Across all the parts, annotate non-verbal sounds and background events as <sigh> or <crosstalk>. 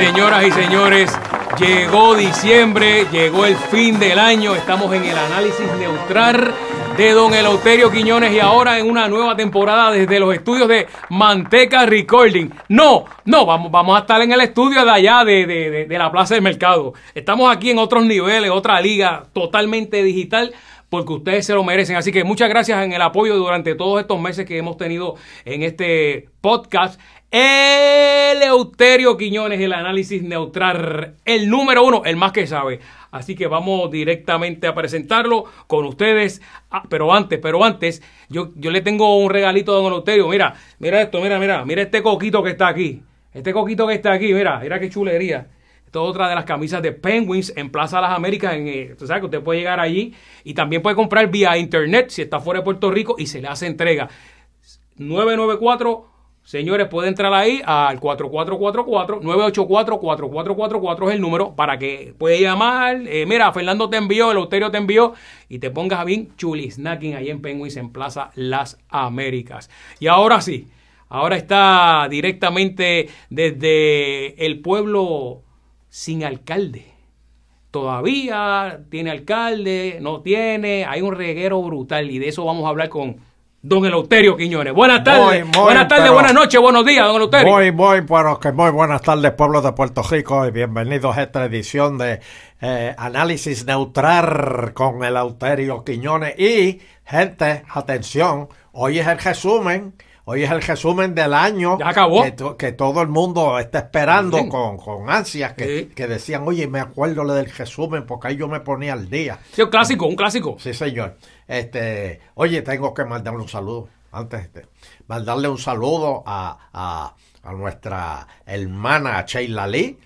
Señoras y señores, llegó diciembre, llegó el fin del año, estamos en el análisis neutral de don Eleuterio Quiñones y ahora en una nueva temporada desde los estudios de Manteca Recording. No, no, vamos, vamos a estar en el estudio de allá de, de- de- de la Plaza del Mercado. Estamos aquí en otros niveles, otra liga totalmente digital porque ustedes se lo merecen. Así que muchas gracias en el apoyo durante todos estos meses que hemos tenido en este podcast. Eleuterio Quiñones, el análisis neutral, el número uno, el más que sabe. Así que vamos directamente a presentarlo con ustedes. Ah, pero antes, pero antes, yo, yo le tengo un regalito a don Eleuterio. Mira, mira esto, mira, mira, mira este coquito que está aquí. Este coquito que está aquí, mira, mira qué chulería. Esto es otra de las camisas de Penguins en Plaza Las Américas. En, eh, tú sabes que usted puede llegar allí y también puede comprar vía internet si está fuera de Puerto Rico y se le hace entrega. 994, señores, puede entrar ahí al 4444, 984-4444 es el número para que puede llamar. Eh, mira, Fernando te envió, el Euterio te envió y te pongas bien chuli snacking ahí en Penguins en Plaza Las Américas. Y ahora sí, ahora está directamente desde el pueblo sin alcalde. Todavía tiene alcalde, no tiene, hay un reguero brutal y de eso vamos a hablar con don Eleuterio Quiñones. Buenas tardes, Muy, muy, buenas tardes, buenas noches, buenos días, don Eleuterio. Muy, muy, bueno, que muy buenas tardes, pueblo de Puerto Rico, y bienvenidos a esta edición de eh, Análisis Neutral con el Auterio Quiñones. Y, gente, atención, hoy es el resumen, hoy es el resumen del año. Ya acabó. Que, to- que todo el mundo está esperando con, con ansias, que, Sí. que decían, oye, me acuerdo lo del resumen, porque ahí yo me ponía al día. Sí, un clásico, un clásico. Sí, señor. Este, oye, tengo que mandarle un saludo. Antes de mandarle un saludo a, a, a nuestra hermana Sheila Lee,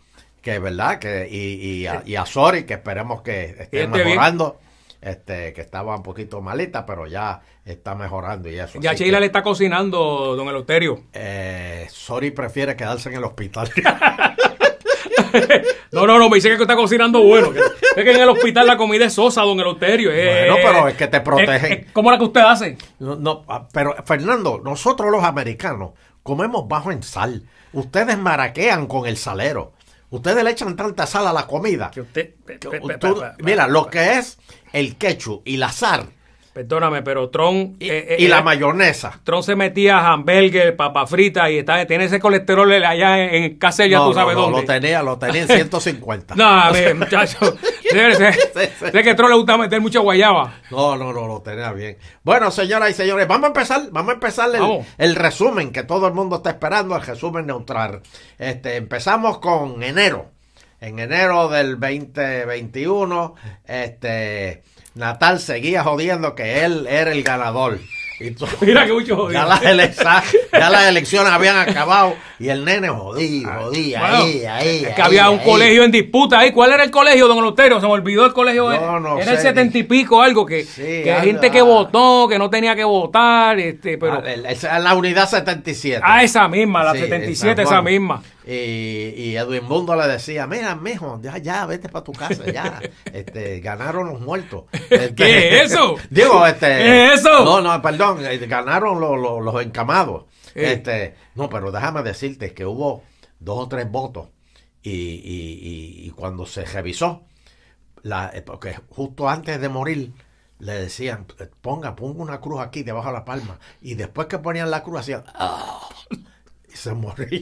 que verdad, que, y, y, a, y a Sori, que esperemos que esté mejorando. Este, que estaba un poquito malita, pero ya está mejorando y eso. Ya Sheila le está cocinando, don Eleuterio. eh, Sori prefiere quedarse en el hospital. <laughs> No, no, no, me dice que está cocinando bueno. Es que en el hospital la comida es sosa, don Eleuterio. eh, Bueno, pero es que te protegen. eh, eh, ¿Cómo la que usted hace? No, no, ah, pero Fernando, nosotros los americanos comemos bajo en sal. Ustedes maraquean con el salero. Ustedes le echan tanta sal a la comida. Que usted... pe- pe- pe- Tú- pe- pe- mira, lo que es el ketchup y la sal Perdóname, pero Tron... y, eh, eh, la eh, mayonesa. Tron se metía hamburger, papa frita y está, tiene ese colesterol allá en, en Cáceres, ya No, tú sabes no, dónde. lo tenía, lo tenía en <laughs> 150. No, ve, muchacho. <laughs> Sé, sé- que a Tron le gusta meter mucha guayaba. No, no, no, lo tenía bien. Bueno, señoras y señores, vamos a empezar, vamos a empezar el, Vamos. el resumen que todo el mundo está esperando, el resumen neutral. Este, empezamos con enero. En enero del 2021, este, Natal seguía jodiendo que él era el ganador. Y <laughs> Mira que mucho jodido. ya, las ya las <laughs> elecciones habían acabado y el nene jodía, jodía, Bueno, ahí, ahí. es que ahí, había un ahí. colegio en disputa ahí. ¿Cuál era el colegio, don Eleuterio? Se me olvidó el colegio. Yo no era el setenta y pico, algo que, Sí, que hay gente que ah. votó, que no tenía que votar, este, pero. Ah, esa es la unidad 77. Ah, esa misma, la Sí, 77, en esa Juan. misma. Y, y Edwin Mundo le decía, mira, mijo, ya, ya, vete para tu casa, ya. <laughs> Este, ganaron los muertos. Este, ¿Qué es eso? <laughs> Digo, este. ¿Qué es eso? No, no, perdón, eh, ganaron los, los, los encamados. Eh. Este, no, pero déjame decirte que hubo dos o tres votos. Y, y, cuando se revisó, la, eh, porque justo antes de morir, le decían, ponga, ponga una cruz aquí debajo de la palma. Y después que ponían la cruz, hacían, "Ah", y se moría.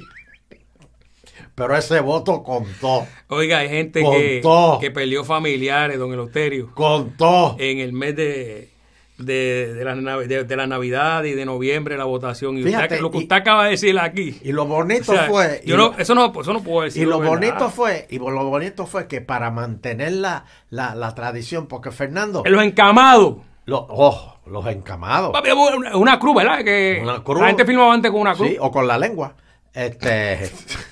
Pero ese voto contó, Oiga, hay gente que, que perdió familiares, don Eleuterio, contó. en el mes de, de, de la, Nav- de- de la Navidad y de noviembre, la votación. Y Fíjate, usted- lo que y- usted acaba de decir aquí. Y lo bonito O sea, fue. yo no, eso, no, eso no puedo decir. Y lo bonito fue, y lo bonito fue que para mantener la, la, la tradición, porque Fernando, En los encamados. lo- oh, los encamados, Una, una cruz, ¿verdad? Que Una cruz. La gente filmaba antes con una cruz. sí, o con la lengua, este, <laughs>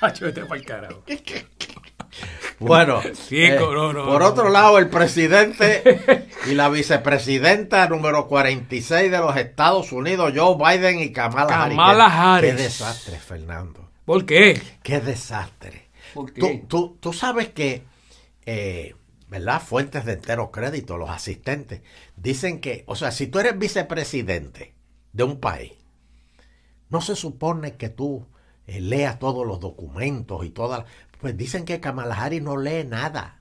<laughs> Vete carajo. bueno, Sí, eh, no, no, por no. otro lado, el presidente <laughs> y la vicepresidenta número 46 de los Estados Unidos, Joe Biden y Kamala, Harris. Kamala Qué- Harris. Qué desastre, Fernando. ¿Por qué? Qué desastre. ¿Por qué? Tú, tú- tú sabes que, eh, ¿verdad? Fuentes de entero crédito, los asistentes, dicen que, o sea, si tú eres vicepresidente de un país, no se supone que tú eh, lea todos los documentos y todas. Pues dicen que Kamala Harris no lee nada.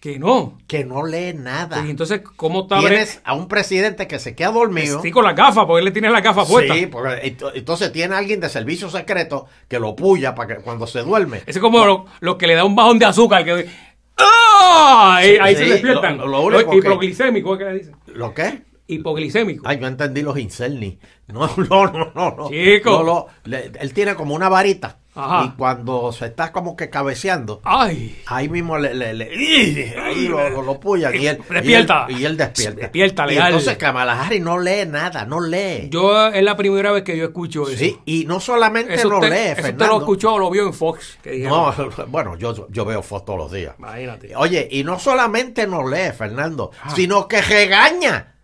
Que no. Que no lee nada. Y entonces, ¿cómo está? Tienes a un presidente que se queda dormido. Sí, con las gafas, porque él le tiene las gafas puestas. Sí, porque ent- entonces tiene alguien de servicio secreto que lo puya para que cuando se duerme. Es como lo, lo que le da un bajón de azúcar. Que, ¡Ah! Ahí, se despiertan. lo- lo único que- Hipoglicémico, ¿qué le dicen? ¿Lo qué? Hipoglicémico. Ay, yo entendí los inselni. No, <laughs> no, no, no. no. Chico. No, no. Le- él tiene como una varita. Ajá. Y cuando se está como que cabeceando, Ay. ahí mismo le, le, le- ahí lo, lo, lo puyan y él, Despierta. Y él, y él despierta. Despierta, Y entonces Kamala Harris no lee nada, no lee. Yo es la primera vez que yo escucho eso. sí, y no solamente Eso no usted, lee, eso usted Fernando. lo escuchó o lo vio en Fox. Que. No, <laughs> bueno, yo, yo veo fotos todos los días. Imagínate. Oye, y no solamente no lee, Fernando, Ah. sino que regaña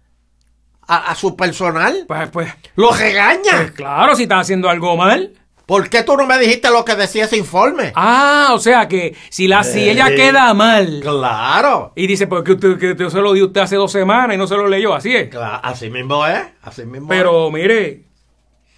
a, a su personal. Pues, pues, Lo regaña. pues claro, si está haciendo algo mal. ¿Por qué tú no me dijiste lo que decía ese informe? Ah, o sea que si, la, si ella Eh, queda mal Claro. y dice, pues que usted, que usted se lo dio usted hace dos semanas y no se lo leyó, así es. Cla- Así mismo es. Así mismo Pero mire,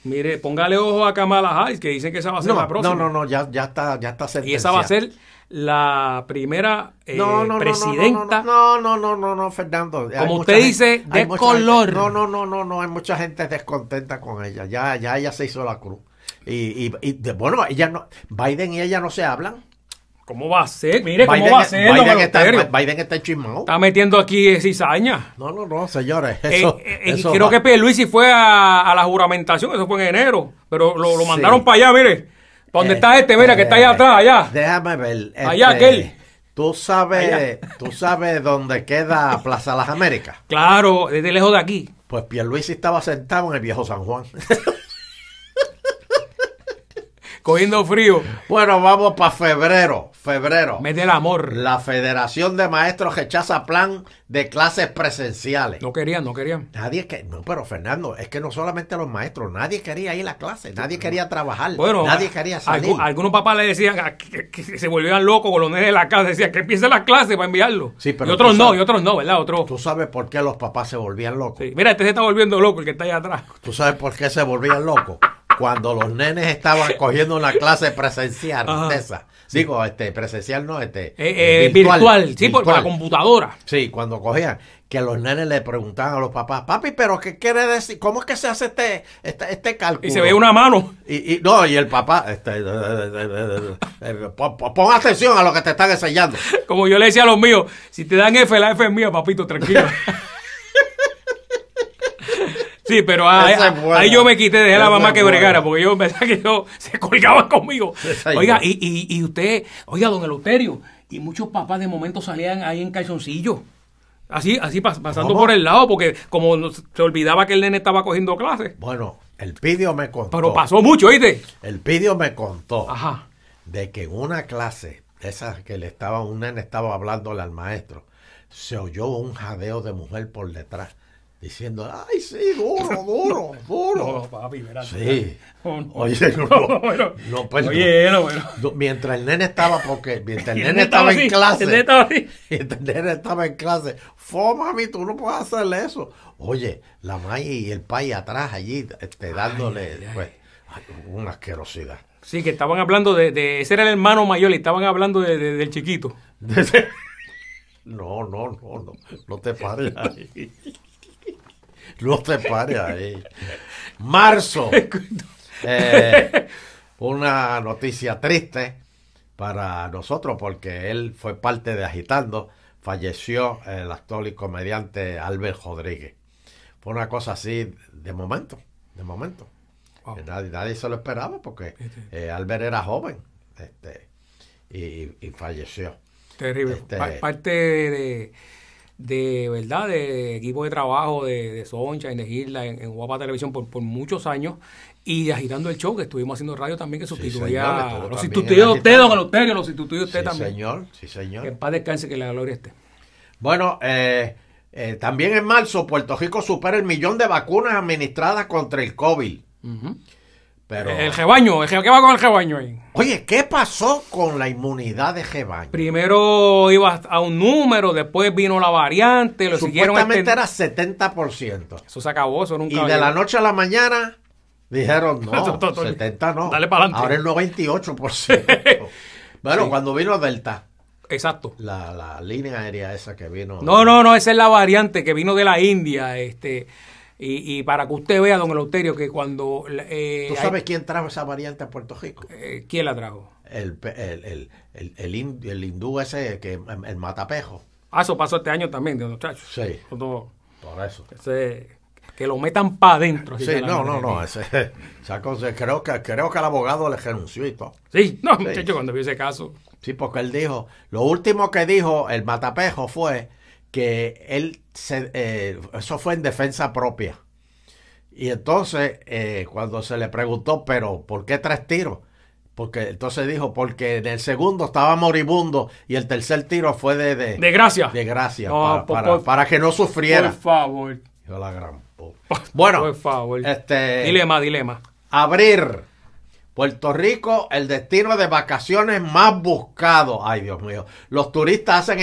mire, póngale ojo a Kamala Harris, que dicen que esa va a ser No, la próxima. no, no, no, ya, ya está, ya está Y esa va a sentenciada. ser la primera eh, No, no, presidenta. No, no, no, no, no, Fernando. Hay Como mucha usted dice, hay de color. gente- no, no, no, no, no, hay mucha gente descontenta con ella. Ya, ya ella se hizo la cruz. Y, y, y de- bueno, ella no, Biden y ella no se hablan. ¿Cómo va a ser? Mire, ¿cómo Biden, va a ser? Biden está? Biden está. Está metiendo aquí cizaña. No, no, no, señores. Eh, Eso, eh, eh, eso creo va. que Pierluisi fue a, a la juramentación, eso fue en enero, pero lo, lo Sí. mandaron para allá, mire. ¿Para dónde está este? Mira, que está allá Eh, atrás, allá. Déjame ver. Allá, este, aquel. Tú sabes, Allá. <laughs> tú sabes dónde queda Plaza Las Américas. Claro, desde lejos de aquí. Pues Pierluisi estaba sentado en el viejo San Juan. <laughs> Cogiendo frío. bueno, vamos para febrero. Febrero. Mete el amor. La Federación de Maestros rechaza plan de clases presenciales. No querían, no querían. Nadie que no, pero Fernando, es que no solamente los maestros, nadie quería ir a clase, nadie quería trabajar, Bueno, nadie quería salir. algu- algunos papás le decían que, que se volvían locos con los nenes de la casa. Decían que empiece la clase para enviarlo. Sí, pero y otros no, sabes- y otros no, ¿verdad? Otros. ¿Tú sabes por qué los papás se volvían locos? Sí. Mira, este se está volviendo loco, el que está allá atrás. ¿Tú sabes por qué se volvían locos? Cuando los nenes estaban cogiendo una clase presencial Ajá. de esa. Digo, este, presencial no, este. Eh, eh, virtual, sí, por, por la computadora. Sí, cuando cogían, que los nenes le preguntaban a los papás, papi, pero ¿qué quiere decir? ¿Cómo es que se hace este, este, este cálculo? Y se ve una mano. Y, y- no, y el papá, este, eh, eh, eh, eh, pon atención a lo que te están enseñando. Como yo le decía a los míos, si te dan F, la F es mía, papito, tranquilo. <laughs> Sí, pero buena. ahí yo me quité, dejé a la mamá que bregara, porque yo pensaba que yo <laughs> se colgaban conmigo. Oiga, y, y, y usted, oiga, don Eleuterio, y muchos papás de momento salían ahí en calzoncillo. Así, así pas- pasando ¿Cómo? por el lado, porque como se olvidaba que el nene estaba cogiendo clases. Bueno, el pidio me contó. Pero pasó mucho, ¿oíste? El pidio me contó Ajá. de que en una clase, de esas que le estaba, un nene estaba hablándole al maestro, se oyó un jadeo de mujer por detrás, diciendo, ay, sí, duro, <laughs> duro, duro. No, papi. Sí. No. Oye, <laughs> no, bueno. no, pues, Oye, no, bueno. no. Mientras el nene estaba, porque mientras el nene estaba en clase, el nene estaba así. <laughs> mientras el nene estaba en clase, fue mami, tú no puedes hacerle eso. Oye, la May y el pai atrás allí, este, dándole, ay, ay. pues, ay, una asquerosidad. Sí, que estaban hablando de, de- Ese era el hermano mayor y estaban hablando de, de- del chiquito. No, no, no, no, no te pares ahí. <laughs> No te pares ahí. Marzo. <laughs> Eh, una noticia triste para nosotros porque él fue parte de Agitando. Falleció el actor y comediante Albert Rodríguez. Fue una cosa así de momento, de momento. Wow. Nadie, nadie se lo esperaba porque eh, Albert era joven este, y, y falleció. Terrible. Este- Pa- parte de, de, verdad, de equipo de trabajo de, de Soncha, de Gilda, en, en Guapa Televisión por, por muchos años. Y agitando el show, que estuvimos haciendo radio también, que sustituía los también sustituyó usted, don Eleuterio, los sustituyó usted Sí, también. señor, sí, señor. Que en paz descanse, que la gloria esté. Bueno, eh, eh, también en marzo Puerto Rico supera el millón de vacunas administradas contra el COVID. Ujú. Pero, El re- ¿qué va con el rebaño ahí? oye, ¿qué pasó con la inmunidad de rebaño? Primero iba a un número, después vino la variante, lo Supuestamente extend- era 70%. Eso se acabó, eso nunca Y de la noche a la mañana, Dijeron, no, To- to- to- 70 no. Dale pa'lante. Ahora el <laughs> 98%. bueno, cuando vino Delta, Exacto. la, la línea aérea esa que vino. No, no, no, esa es la variante que vino de la India, este, y, y para que usted vea, don Eleuterio, que cuando... eh, ¿Tú sabes quién trajo esa variante a Puerto Rico? eh, ¿Quién la trajo? El, el, el, el, el, hin- el hindú ese, que el matapejo. Ah, eso pasó este año también, de muchachos. Sí, Todo- por eso. ese- que lo metan para adentro. Sí, no, no, no. Ese, esa cosa, creo, que, creo que el abogado le renunció y todo. Sí, no, muchacho, cuando vi ese caso. Sí, porque él dijo, lo último que dijo el matapejo fue que él, se, eh, eso fue en defensa propia. Y entonces, eh, cuando se le preguntó, pero ¿por qué tres tiros? Porque entonces dijo, porque en el segundo estaba moribundo y el tercer tiro fue de, de, De gracia. de gracia, No, para, por- para- por- para que no sufriera. Por favor. Yo la gran. Bueno, Por favor. este, Dilema, dilema. abrir Puerto Rico, el destino de vacaciones más buscado. Ay, Dios mío. Los turistas hacen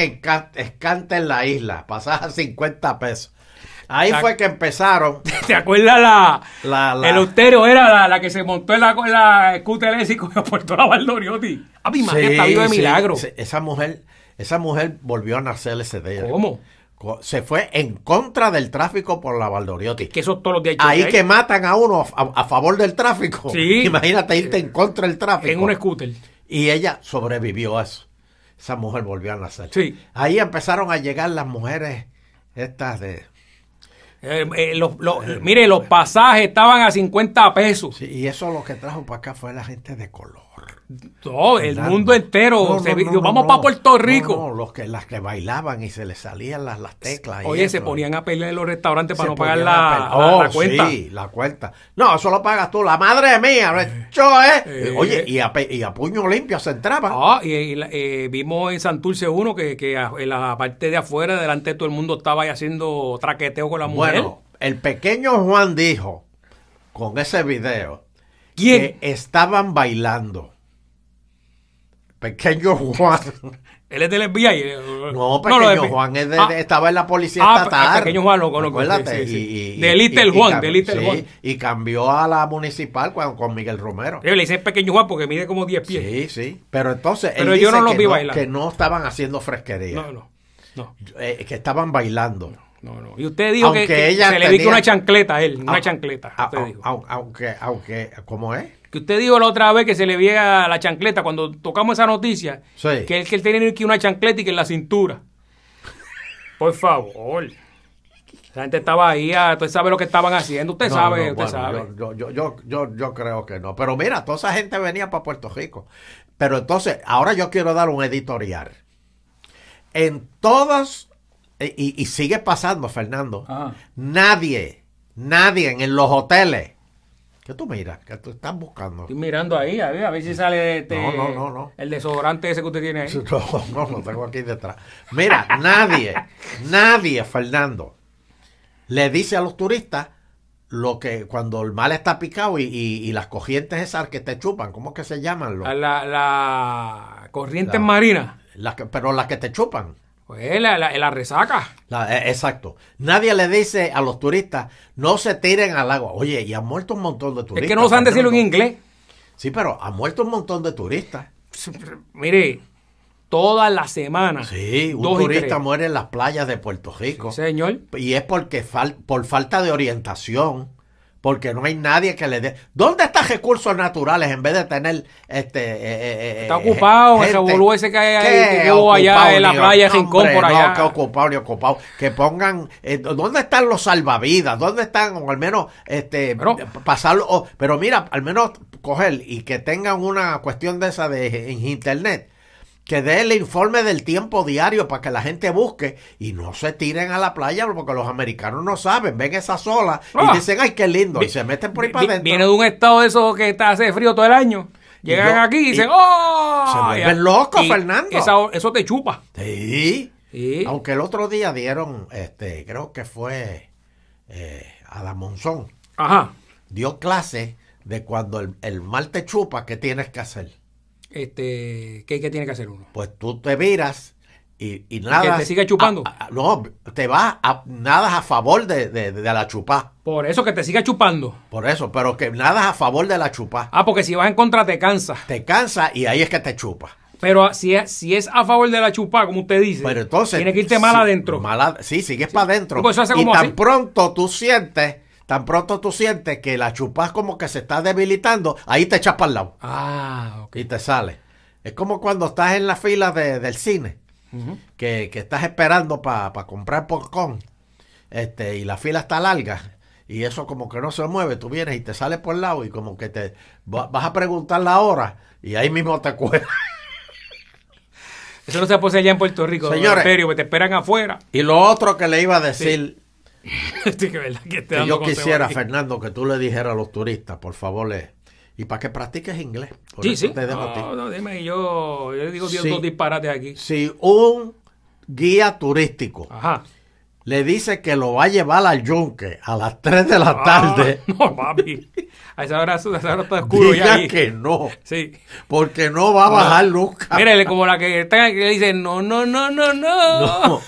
escante en la isla, pasas a 50 pesos. Ahí fue que empezaron <laughs> ¿Te acuerdas la, la, la- El Eleuterio era la, la que se montó en la, en la esa y la Valdoriotti. A mi madre Sí, está viva de sí, milagro. sí, esa mujer, esa mujer volvió a nacer ese día. ¿Cómo? Se fue en contra del tráfico por la Valdoriotti. Que eso todos los días Ahí que matan a uno a, a favor del tráfico. Sí. <laughs> Imagínate irte en contra del tráfico. en un scooter. Y ella sobrevivió a eso. Esa mujer volvió a nacer. Sí. Ahí empezaron a llegar las mujeres estas de... Eh, eh, los- los- mire, los pasajes estaban a 50 pesos. Sí, y eso lo que trajo para acá fue la gente de color. No, el mundo entero. No, se no, vi- no, vamos para. Puerto Rico. Los que, las que bailaban y se les salían las, las teclas. Oye, se ponían a pelear en los restaurantes para Se no pagar la, la- Oh, la cuenta. Sí, la cuenta. No, eso lo pagas tú. La madre mía. Yo, ¿eh? Eh. Oye, y a, y a puño limpio se entraban. Ah, y, eh, vimos en Santurce uno que, que a- en la parte de afuera, delante de todo el mundo, estaba ahí haciendo traqueteo con la mujer. Bueno, el pequeño Juan dijo con ese video ¿Quién? que estaban bailando. Pequeño Juan. Él es del FBI. No, lo pequeño Juan es de- Ah, estaba en la policía Ah, estatal. pe- pequeño Juan lo conozco, Acuérdate, sí, sí, y- y- De Little y- Juan, de Little sí, Juan. Y cambió a la municipal con, con Miguel Romero. Yo le hice pequeño Juan porque mide como 10 pies. Sí, sí. Pero entonces él Pero yo dice no los que, vi no, bailar. que no estaban haciendo fresquería. No, no. No, Eh, que estaban bailando. No, no. Y usted dijo que, Aunque que ella se le vi que tenía- una chancleta a él, una Ah, chancleta. usted ah, dijo. au- Aunque, aunque, ¿cómo es? Que usted dijo la otra vez que se le veía la chancleta cuando tocamos esa noticia. Sí. Que él, que él tenía que una chancleta y que en la cintura. Por favor. La gente estaba ahí, ah, usted sabe lo que estaban haciendo, usted No, sabe, no, usted bueno, sabe. Yo, yo, yo, yo, yo creo que no. Pero mira, toda esa gente venía para Puerto Rico. Pero entonces, ahora yo quiero dar un editorial. En todos, y, y- sigue pasando, Fernando, Ajá. nadie, nadie en los hoteles. ¿Qué tú miras? ¿Qué tú estás buscando? Estoy mirando ahí, a ver, a ver si sale este, No, no, no, no. el desodorante ese que usted tiene ahí. <laughs> No, no, lo tengo aquí detrás. Mira, nadie, nadie, Fernando, le dice a los turistas lo que cuando el mal está picado y, y- y las corrientes esas que te chupan, ¿cómo que se llaman? Los- A La, la corriente La- marina, las que- pero las que te chupan. Pues la, la, la resaca. La- eh, exacto. Nadie le dice a los turistas, no se tiren al agua. Oye, y han muerto un montón de turistas. Es que no saben decirlo en inglés. Sí, pero han muerto un montón de turistas. Mire, toda la semana. Sí, un turista muere en las playas de Puerto Rico. Sí, señor. Y es porque fal- por falta de orientación, porque no hay nadie que le dé. ¿Dónde están recursos naturales en vez de tener este eh, eh, Está eh, ocupado gente? ese revolú ese que hay ahí, ¿Qué que hubo allá ocupado, en la playa de Rincón por no, allá. que ocupado ni ocupado. Que pongan, eh, ¿dónde están los salvavidas? ¿Dónde están, o al menos, este, Pero- pasarlo? o- pero mira, al menos coger y que tengan una cuestión de esa de en internet que dé el informe del tiempo diario para que la gente busque y no se tiren a la playa porque los americanos no saben, ven esas olas Ah. y dicen, ay, qué lindo, y se meten por ahí Vi- para adentro. Viene de un estado de esos que está hace frío todo el año. Llegan yo- aquí y dicen, y- ¡oh! se vuelven locos, Fernando. esa- eso te chupa. Sí. Sí. Aunque el otro día dieron, este, creo que fue eh, Adam Monzón, Ajá. dio clase de cuando el, el mal te chupa, ¿qué tienes que hacer? Este, ¿qué, qué tiene que hacer uno? Pues tú te viras y, y nada. te sigue chupando. a- a- no, te vas a nadas a favor de, de- de la chupá. Por eso que te siga chupando. Por eso, pero que nadas a favor de la chupá. Ah, porque si vas en contra te cansa. Te cansa y ahí es que te chupa. Pero si es, si es a favor de la chupa, como usted dice, Pero entonces. tiene que irte mal sí, adentro. mal sí, sigues para adentro. Pues y tan así. pronto tú sientes, tan pronto tú sientes que la chupá como que se está debilitando, ahí te echas para el lado Ah, ok. y te sale. Es como cuando estás en la fila de- del cine, que, que estás esperando para comprar popcorn, este, y la fila está larga. Y eso como que no se mueve, tú vienes y te sales por el lado y como que te va- vas a preguntar la hora y ahí mismo te cuelgas. Eso no se puede allá en Puerto Rico. Señores. Eleuterio, que te esperan afuera. Y lo otro que le iba a decir, Sí, <laughs> que verdad que, esté que dando yo quisiera, aquí. Fernando, que tú le dijeras a los turistas, por favor, le, y para que practiques inglés. Por Sí, sí. te dejo a ti. No, no, dime, yo, yo le digo Sí. dos disparates aquí. Si un guía turístico Ajá. le dice que lo va a llevar al yunque a las 3 de la tarde, Ah, <laughs> no, papi. A esa hora, a esa hora está oscuro ya ahí. que no, Sí. porque no va a bajar nunca. Como la que está que le dice, no, no, no, no, no. <laughs> No.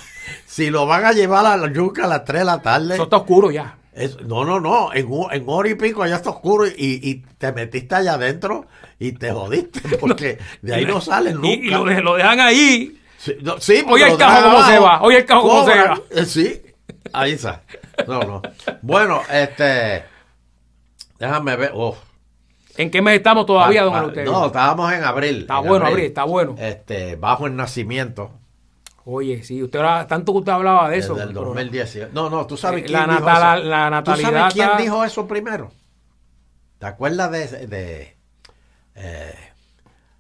Si lo van a llevar al yunque a las 3 de la tarde, Eso está oscuro ya. es- no, no, no, en, en hora y pico ya está oscuro y, y te metiste allá adentro y te jodiste, <laughs> porque de ahí no sales nunca. Y, y lo, de- lo dejan ahí. Sí, no, sí, Oye el cajo cómo se va, oye el cajo cómo se va. Eh, Sí, ahí está. No, no. Bueno, este. Déjame ver. oh. ¿En qué mes estamos todavía, Pa- don pa- Eleuterio? No, estábamos en abril. Está en bueno, abril, está bueno. Este, bajo el nacimiento. Oye, sí, usted tanto que usted hablaba de eso. Desde el pero- 2018. No, no, tú sabes Eh, quién la dijo natala- eso. la ¿Tú natalidad sabes quién dijo eso primero? ¿Te acuerdas de. de eh,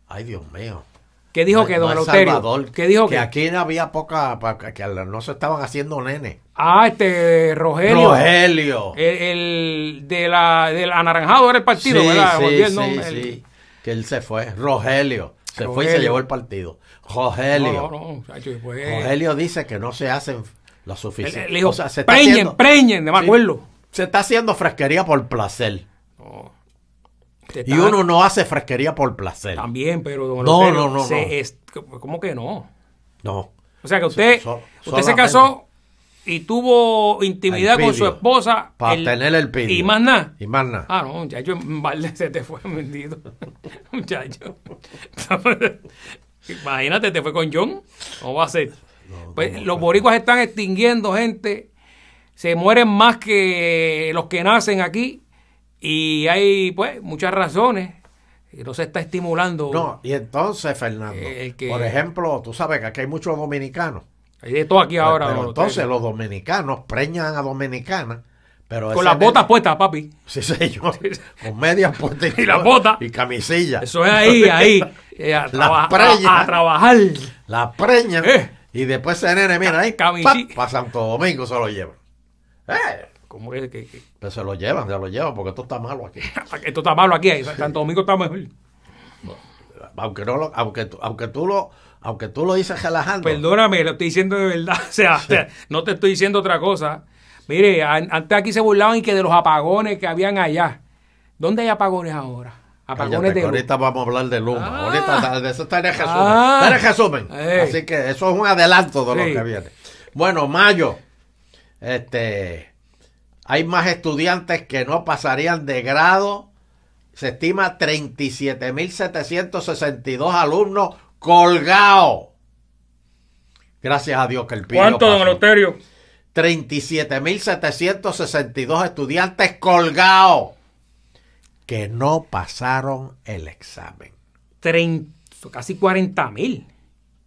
ay, Dios mío. ¿Qué dijo No- que, don no? Salvador, ¿Qué dijo que que? aquí había poca. que no se estaban haciendo nenes. Ah, este, Rogelio. Rogelio. El, el de la, del anaranjado era el partido, sí, ¿verdad? sí, el sí, el- sí. Que él se fue. Rogelio. Se fue y se llevó el partido. Rogelio. No, no, no, muchacho, después- Rogelio dice que no se hacen lo suficiente. él dijo, O sea, se está preñen, haciendo- preñen, no me Sí. acuerdo. Se está haciendo fresquería por placer. Y está- uno no hace fresquería por placer. También, pero don No, no, no, se no. es- ¿Cómo que no? No. O sea que usted, So- so- usted se casó y tuvo intimidad con su esposa. Para tener el pidio. Y más nada. Y más nada. Ah, no, muchacho, en balde <laughs> se te fue vendido. <laughs> muchacho. Imagínate, te fue con John. ¿Cómo va a ser? pues los boricuas están extinguiendo, gente. Se mueren más que los que nacen aquí. Y hay, pues, muchas razones. Y no se está estimulando. No, y entonces, Fernando, El que- por ejemplo, tú sabes que aquí hay muchos dominicanos. Hay de todo aquí ahora. pero entonces los dominicanos preñan a dominicanas. Pero Con las botas puestas, papi. Sí, señor. Con medias puestas <laughs> Y las botas. Y camisilla. Eso es ahí, ahí. <laughs> eh, a, traba- preñas. a- a trabajar. La preñan. Eh. Y después ese nene, mira ahí, para Santo Domingo se lo llevan. Eh, ¿Cómo que, que- que- pues se lo llevan, se lo llevan, porque esto está malo aquí. <laughs> Esto está malo aquí. Santo Domingo está mejor. Aunque no lo, aunque, tú- aunque tú lo, aunque tú lo dices relajando. Perdóname, lo estoy diciendo de verdad. O sea, o sea, no te estoy diciendo otra cosa. Mire, an- antes aquí se burlaban y que de los apagones que habían allá. ¿Dónde hay apagones ahora? Apagones Cállate, de luz. ahorita vamos a hablar de Luma. Ah. Ahorita de eso está en el resumen. Ah. Está en el resumen. Eh. Así que eso es un adelanto de Sí. lo que viene. Bueno, mayo. Este hay más estudiantes que no pasarían de grado. Se estima 37.762 alumnos colgados. Gracias a Dios que el piso ¿Cuánto, don Eleuterio? 37.762 estudiantes colgados que no pasaron el examen. 30, casi 40 mil.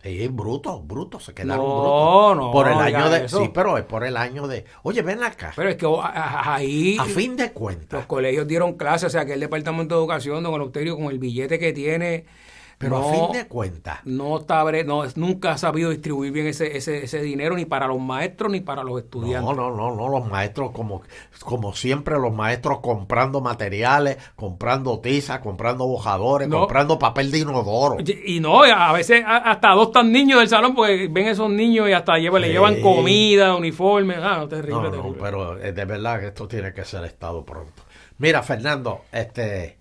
Sí, brutos, brutos, se quedaron No, brutos. no, Por el año de. eso. Sí, pero es por el año de. Oye, ven acá. Pero es que ahí a fin de los cuentas. colegios dieron clases, o sea que el Departamento de Educación, don Eleuterio, con el billete que tiene, Pero no, a fin de cuentas. no está bre- no, nunca ha sabido distribuir bien ese, ese, ese dinero ni para los maestros ni para los estudiantes. No, no, no, no, los maestros, como, como siempre, los maestros comprando materiales, comprando tiza, comprando bojadores, No. comprando papel de inodoro. Y y no, a veces hasta adoptan niños del salón porque ven esos niños y hasta llevan, le llevan comida, uniforme. Ah, no, terrible, No, no, terrible. pero eh, de verdad que esto tiene que ser Estado pronto. Mira, Fernando, este,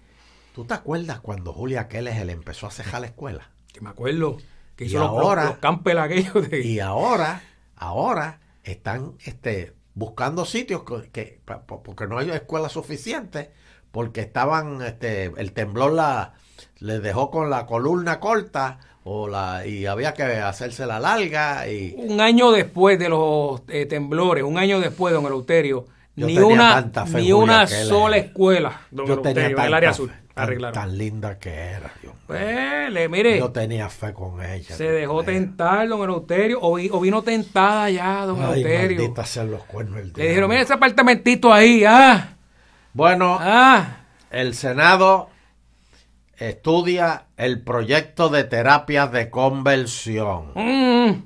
¿tú te acuerdas cuando Julia Keller le empezó a cejar la escuela? Que me acuerdo. Que Y hizo los, ahora- los, los campers aquellos de... Y ahora, ahora están este, buscando sitios que, porque no hay escuelas suficientes, porque estaban, este, el temblor la, les dejó con la columna corta o la, y había que hacerse la larga y Un año después de los eh, temblores, un año después, don Eleuterio, Yo ni una, ni una sola es- escuela, don yo tenía Eleuterio, en el área azul. fe, arreglaron. tan linda que era. Dios mire, Yo tenía fe con ella. se dejó tentar, don Eleuterio, o, vi- o vino tentada ya, don Ay, Eleuterio. maldita sean los cuernos del Le dijeron, mira ese apartamentito ahí, ah, Bueno, ah. El Senado estudia el proyecto de terapias de conversión. mm.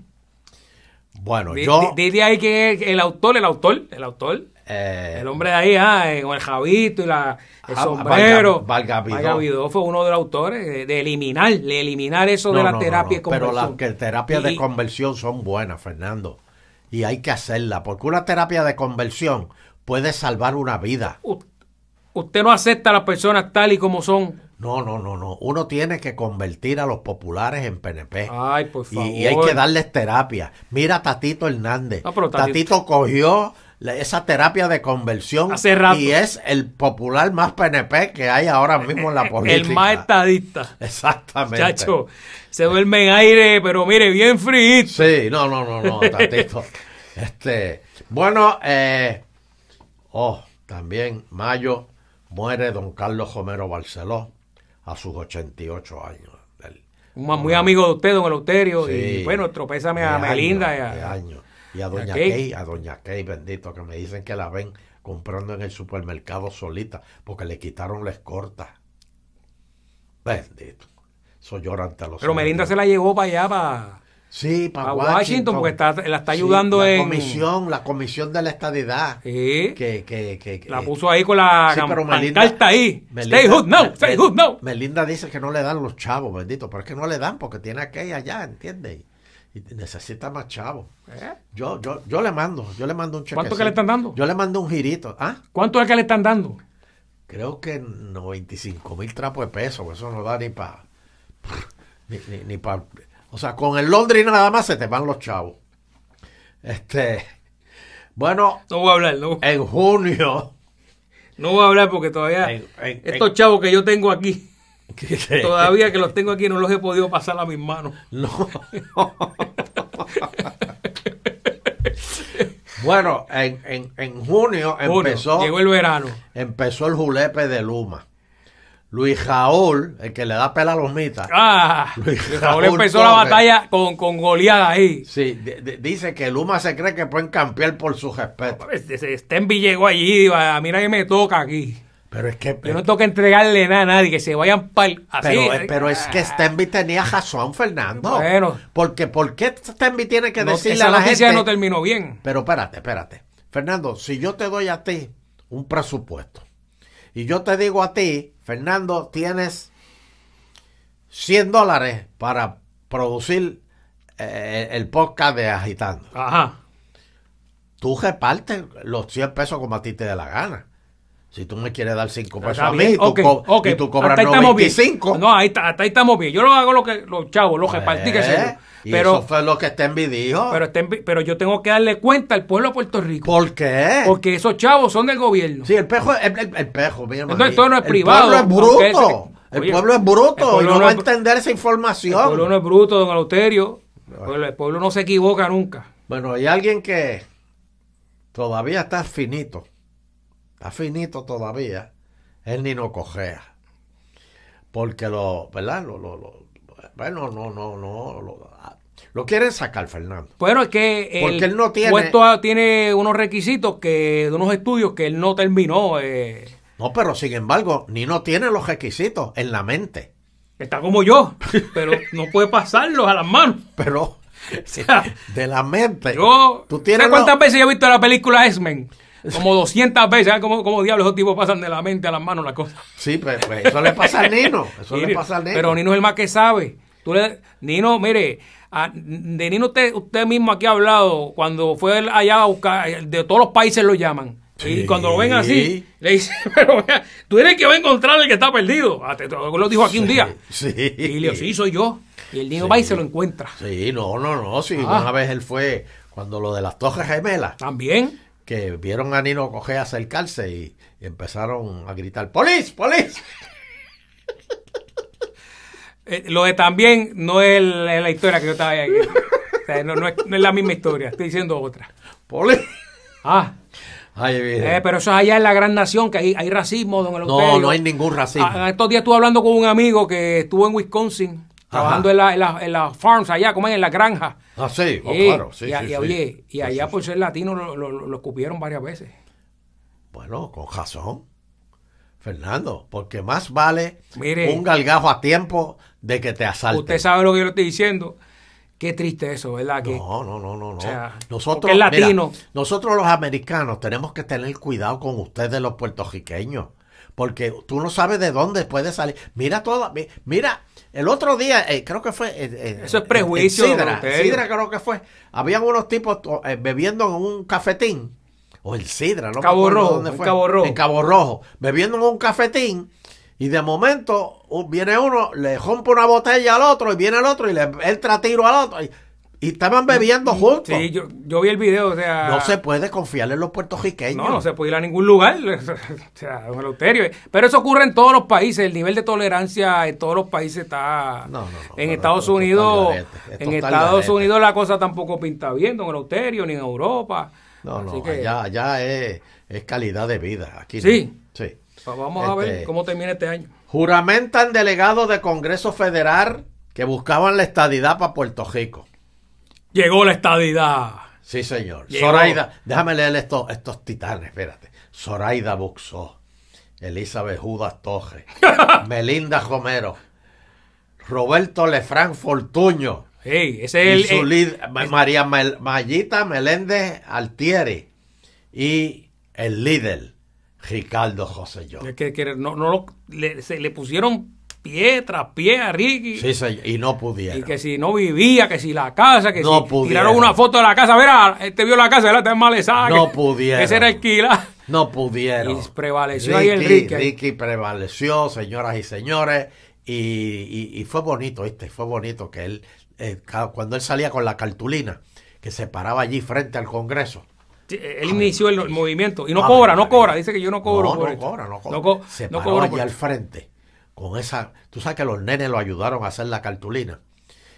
Bueno, yo... di- Dile ahí que es el autor, el autor, el autor. Eh, El hombre de ahí, ah, eh, con el jabito y la, el Ah, sombrero. Valga- Valgavidó. Fue uno de los autores de, de eliminar, de eliminar eso de la no, terapia no, de Pero conversión. las que terapias de conversión son buenas, Fernando. Y hay que hacerla, porque una terapia de conversión puede salvar una vida. Usted no acepta a las personas tal y como son. No, no, no, no. Uno tiene que convertir a los populares en PNP. Ay, por Y, favor. y hay que darles terapia. Mira a Tatito Hernández. No, pero Tatito- Tatito cogió esa terapia de conversión Hace rato. y es el popular más PNP que hay ahora mismo en la <laughs> política. El más estadista. Exactamente. Chacho, se duerme en aire, pero mire, bien frío. Sí, no, no, no, no, Tatito. <laughs> este, bueno, eh, oh, también mayo muere don Carlos Romero Barceló a sus 88 años. Ma- muy amigo de usted, don Eleuterio. Sí. Y bueno, nuestro pésame a Melinda. Y a- a doña Kay. Kay, a doña Kay, bendito, que me dicen que la ven comprando en el supermercado solita, porque le quitaron la escorta. Bendito. Eso llora ante los Pero. Melinda se la llevó para allá, para... Sí, para a Washington, Washington, porque está- la está Sí, ayudando la en- comisión, la comisión de la estadidad. Sí. Que, que, que, que- La puso ahí con la Sí, pero Melinda- ahí. Melinda- stay hood now, stay hood now. Melinda dice que no le dan los chavos, bendito, pero es que no le dan porque tiene aquella allá, ¿entiendes? Y, necesita más chavos. ¿Eh? Yo, yo, yo le mando, yo le mando un cheque. ¿Cuánto que le están dando? Yo le mando un girito. Ah, ¿Cuánto es que le están dando? creo que 95 mil trapos de peso, eso no da ni para... Ni, ni, ni pa- o sea, con el Londres nada más se te van los chavos. Este, bueno, No voy a hablar, no, en junio... no voy a hablar porque todavía En- en- estos en- chavos que yo tengo aquí, <laughs> todavía que los tengo aquí no los he podido pasar a mis manos. <laughs> No. bueno, en, en, en junio empezó, llegó el verano. empezó el julepe de Luma. Luis Raúl, el que le da pela a los mitas. Ah, Luis Raúl empezó la batalla con, con goleada ahí. Sí, di- di- dice que Luma se cree que pueden campear por su respeto. Stenby llegó allí, a mí nadie me toca aquí. Pero es que, Yo no tengo que entregarle nada a nadie, que se vayan así. pero, eh, pero es que Stenby tenía razón, Fernando. Bueno. Porque ¿por qué Stenby tiene que No, decirle esa a la gente? no terminó bien. Pero espérate, espérate. Fernando, si yo te doy a ti un presupuesto y yo te digo a ti, Fernando, tienes 100 dólares para producir eh, el podcast de Agitando. Ajá. Tú repartes los 100 pesos como a ti te dé la gana. Si tú me quieres dar 5 pesos a mí y tú, y cobras Hasta ahí estamos bien. 95. No, ahí, está- hasta ahí estamos bien. Yo lo hago lo que los chavos, los repartí, que yo. Eh, Y Pero, eso fue lo que Stenby dijo. pero, pero yo tengo que darle cuenta al pueblo de Puerto Rico. ¿Por qué? Porque esos chavos son del gobierno. Sí, el pejo, el, el- el pejo. Entonces, todo no es el privado, pueblo es bruto. el pueblo es bruto el pueblo y no, no va a entender esa El información. pueblo no es bruto, don Eleuterio. El el pueblo no se equivoca nunca. Bueno, hay alguien que todavía está finito. Está finito todavía. Es Nino Cogea. Porque lo, ¿verdad? Lo, lo, lo- bueno, no, no, no. Lo, lo quieren sacar, Fernando. Bueno, es que Porque él no tiene- puesto a- tiene unos requisitos que de unos estudios que él no terminó. eh, No, pero sin embargo, Nino tiene los requisitos en la mente. está como yo, pero no puede pasarlos a las manos. <laughs> Pero O sea, de la mente. yo, Tú tienes ¿sabes cuántas lo- veces yo he visto la película X-Men? Como 200 veces. ¿Sabes cómo, cómo diablos esos tipos pasan de la mente a las manos las cosas? Sí, pues, pues eso le pasa al Nino. Eso le pasa al Nino. Pero Nino es el más que sabe. Tú le- Nino, mire, a- de Nino usted, usted mismo aquí ha hablado, cuando fue allá a buscar, de todos los países lo llaman. Y cuando lo ven así, le dice, <laughs> pero vea, tú eres el que va a encontrar el que está perdido. Ah, Lo dijo aquí un día. Sí. Y le dijo, sí, soy yo. Y el niño va y se lo encuentra. Sí, no, no, no. Sí, Ah. una vez él fue cuando lo de las Torres Gemelas, También. Que vieron a Nino Coge acercarse y, y empezaron a gritar: ¡Polis! ¡Polis! <laughs> Eh, lo de también no es la historia que yo estaba. O sea, no, no es, no es la misma historia, estoy diciendo otra. ¡Polis! Ah, Ay, eh, pero eso es allá en la gran nación, que hay, hay racismo, don no, no hay ningún racismo. Ah, estos días estuve hablando con un amigo que estuvo en Wisconsin, trabajando en las en la, en la farms allá, como es, en la granja. Ah, sí, oh, claro, sí, y, sí, y sí. oye, y allá por ser latino lo, lo, lo escupieron varias veces. Bueno, con razón. Fernando, porque más vale Mire. un galgajo a tiempo de que te asalten. Usted sabe lo que yo le estoy diciendo. Qué triste eso, ¿verdad? Que, No, no, no, no, no. sea, nosotros, es latino. mira, nosotros los americanos tenemos que tener cuidado con ustedes los puertorriqueños, porque tú no sabes de dónde puede salir. Mira todo, mi- mira, el otro día, eh, creo que fue... eh, eh, Eso es prejuicio, Sidra. Sidra creo que fue. Habían unos tipos eh, bebiendo en un cafetín, o el Sidra, no Cabo Rojo, dónde en fue. Cabo Rojo. En Cabo Rojo, bebiendo en un cafetín. Y de momento viene uno, le rompe una botella al otro y viene el otro y le entra tiro al otro. Y, y estaban bebiendo juntos. sí, yo, yo vi el video, o sea... No se puede confiar en los puertorriqueños. No, no se puede ir a ningún lugar. <laughs> o sea. Pero eso ocurre en todos los países. El nivel de tolerancia en todos los países está. No, no, no, en Estados Unidos, en Estados. Unidos la cosa tampoco pinta bien, don Eleuterio, ni en Europa. No, Así no, que, allá, allá es, es calidad de vida. Aquí no. Sí. Sí. pues vamos a ver Este, cómo termina este año. Juramentan delegados de Congreso Federal que buscaban la estadidad para Puerto Rico. Llegó la estadidad. Sí, señor. Llegó. Zoraida, déjame leer estos, estos titanes, espérate. Zoraida Buxó, Elizabeth Judas Torres, <laughs> Melinda Romero, Roberto Lefranc Fortuño, Hey, ese y es su el. eh, líder, Ma- María Mel- Mayita Meléndez Altieri y el líder Ricardo José Yo. que, que no, no lo- le, se le pusieron pie tras pie a Ricky. Sí, señor, y no pudieron. Y que si no vivía, que si la casa, que No si pudieron. tiraron una foto de la casa, mira, este vio la casa, ¿verdad? Está malezada. No que- pudieron. Ese era alquila. No pudieron. Y prevaleció ahí el Ricky. Ricky prevaleció, señoras y señores. Y, y- y fue bonito, ¿viste? Fue bonito que él, eh, cuando él salía con la cartulina, que se paraba allí frente al Congreso. Él inició el, el movimiento. Y no cobra, no cobra. Dice que yo no cobro no, por no esto. cobra, no cobra. No, se no paró allí por al frente con esa... Tú sabes que los nenes lo ayudaron a hacer la cartulina.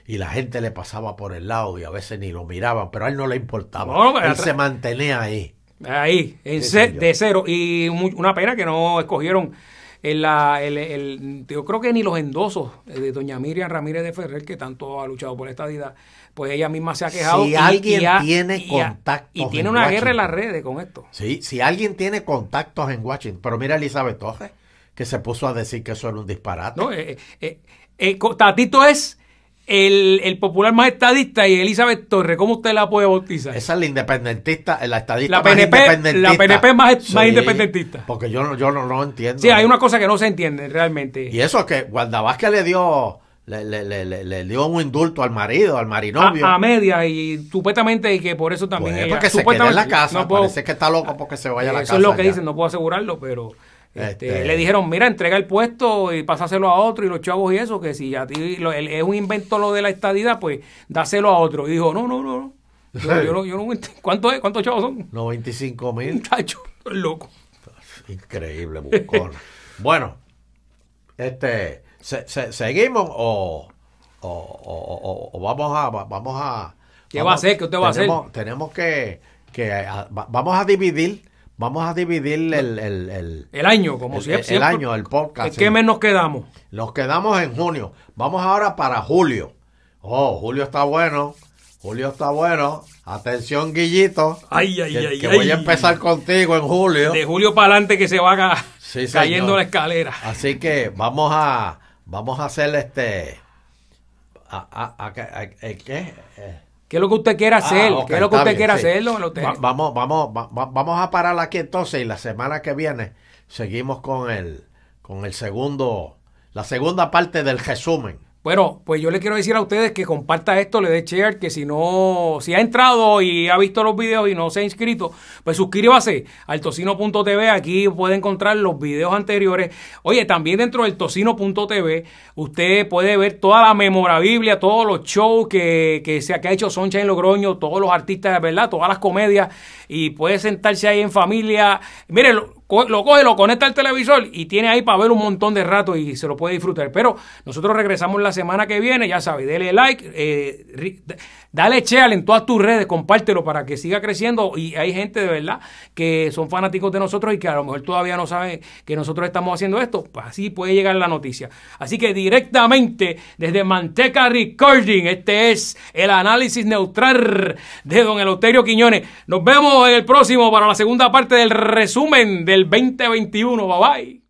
Y la gente le pasaba por el lado y a veces ni lo miraban, pero a él no le importaba. No, él se mantenía ahí. Ahí, en ce- de cero. Y una pena que no escogieron en la, el, el- yo creo que ni los endosos de doña Miriam Ramírez de Ferrer, que tanto ha luchado por esta vida, pues ella misma se ha quejado. Si alguien ha- tiene y contactos Y tiene en una guerra en las redes con esto. Sí, si alguien tiene contactos en Washington, pero mira Elizabeth Torres, que se puso a decir que eso era un disparate. ¿no? Eh, eh, eh, co- Tatito es el, el popular más estadista y Elizabeth Torres, ¿cómo usted la puede bautizar? Esa es la independentista, la estadista La más PNP independentista. la PNP más- más independentista. Porque yo, no- yo no, no entiendo. Sí, hay una cosa que no se entiende realmente. Y eso que Guardavázquez le dio, le, le- le- le- le dio un indulto al marido, al marinovio. a, a media y supuestamente y que por eso también Pues, ella- porque se queda en la casa. no puedo- Parece que está loco porque se vaya a la eso casa. es lo que dicen no puedo asegurarlo pero este, Este- le dijeron mira entrega el puesto y pásaselo a otro y los chavos y eso que si a ti lo- el- es un invento lo de la estadidad pues dáselo a otro y dijo no no no no. yo, yo no yo. <laughs> ¿cuántos chavos son? 95 mil. <laughs> estoy loco Increíble, buscón. <laughs> bueno, este, se- se- ¿seguimos o, o, o- o- o vamos a... va- Vamos a ¿Qué vamos- va a hacer? ¿Qué usted va a hacer? tenemos- que... que a- vamos a dividir, vamos a dividir el... el, el- el año como el- siempre, el año, el podcast. ¿en qué mes nos quedamos? Nos quedamos en junio. Vamos ahora para julio. Oh, julio está bueno. Julio está bueno. Atención, Guillito. ay ay que, ay que ay. voy a empezar contigo en julio. de julio para adelante que se va Sí, cayendo señor. la escalera Así que vamos a vamos a hacer este a, a- a- a- a- ¿qué? ¿Qué es lo que usted quiere hacer? ah, ok, ¿Qué es lo que usted bien, quiere sí. hacer, don Eleuterio? Va- vamos vamos va- va- vamos a parar aquí entonces y la semana que viene seguimos con el con el segundo la segunda parte del resumen Bueno, pues yo le quiero decir a ustedes que comparta esto, le dé share, que si no, si ha entrado y ha visto los videos y no se ha inscrito, pues suscríbase al tocino.tv, aquí puede encontrar los videos anteriores. Oye, también dentro del tocino.tv, usted puede ver toda la memorabilia, todos los shows que, que, se, ha hecho en Logroño, todos los artistas, ¿verdad? Todas las comedias, y puede sentarse ahí en familia. Mire, lo coge, lo conecta al televisor y tiene ahí para ver un montón de rato y se lo puede disfrutar. Pero nosotros regresamos la semana que viene, ya sabes, dele like, eh, dale share en todas tus redes, compártelo para que siga creciendo. Y hay gente de verdad que son fanáticos de nosotros y que a lo mejor todavía no saben que nosotros estamos haciendo esto. Pues así puede llegar la noticia. Así que directamente desde Manteca Recording, este es el análisis neutral de don Eleuterio Quiñones. Nos vemos en el próximo para la segunda parte del resumen del 2021. Bye bye.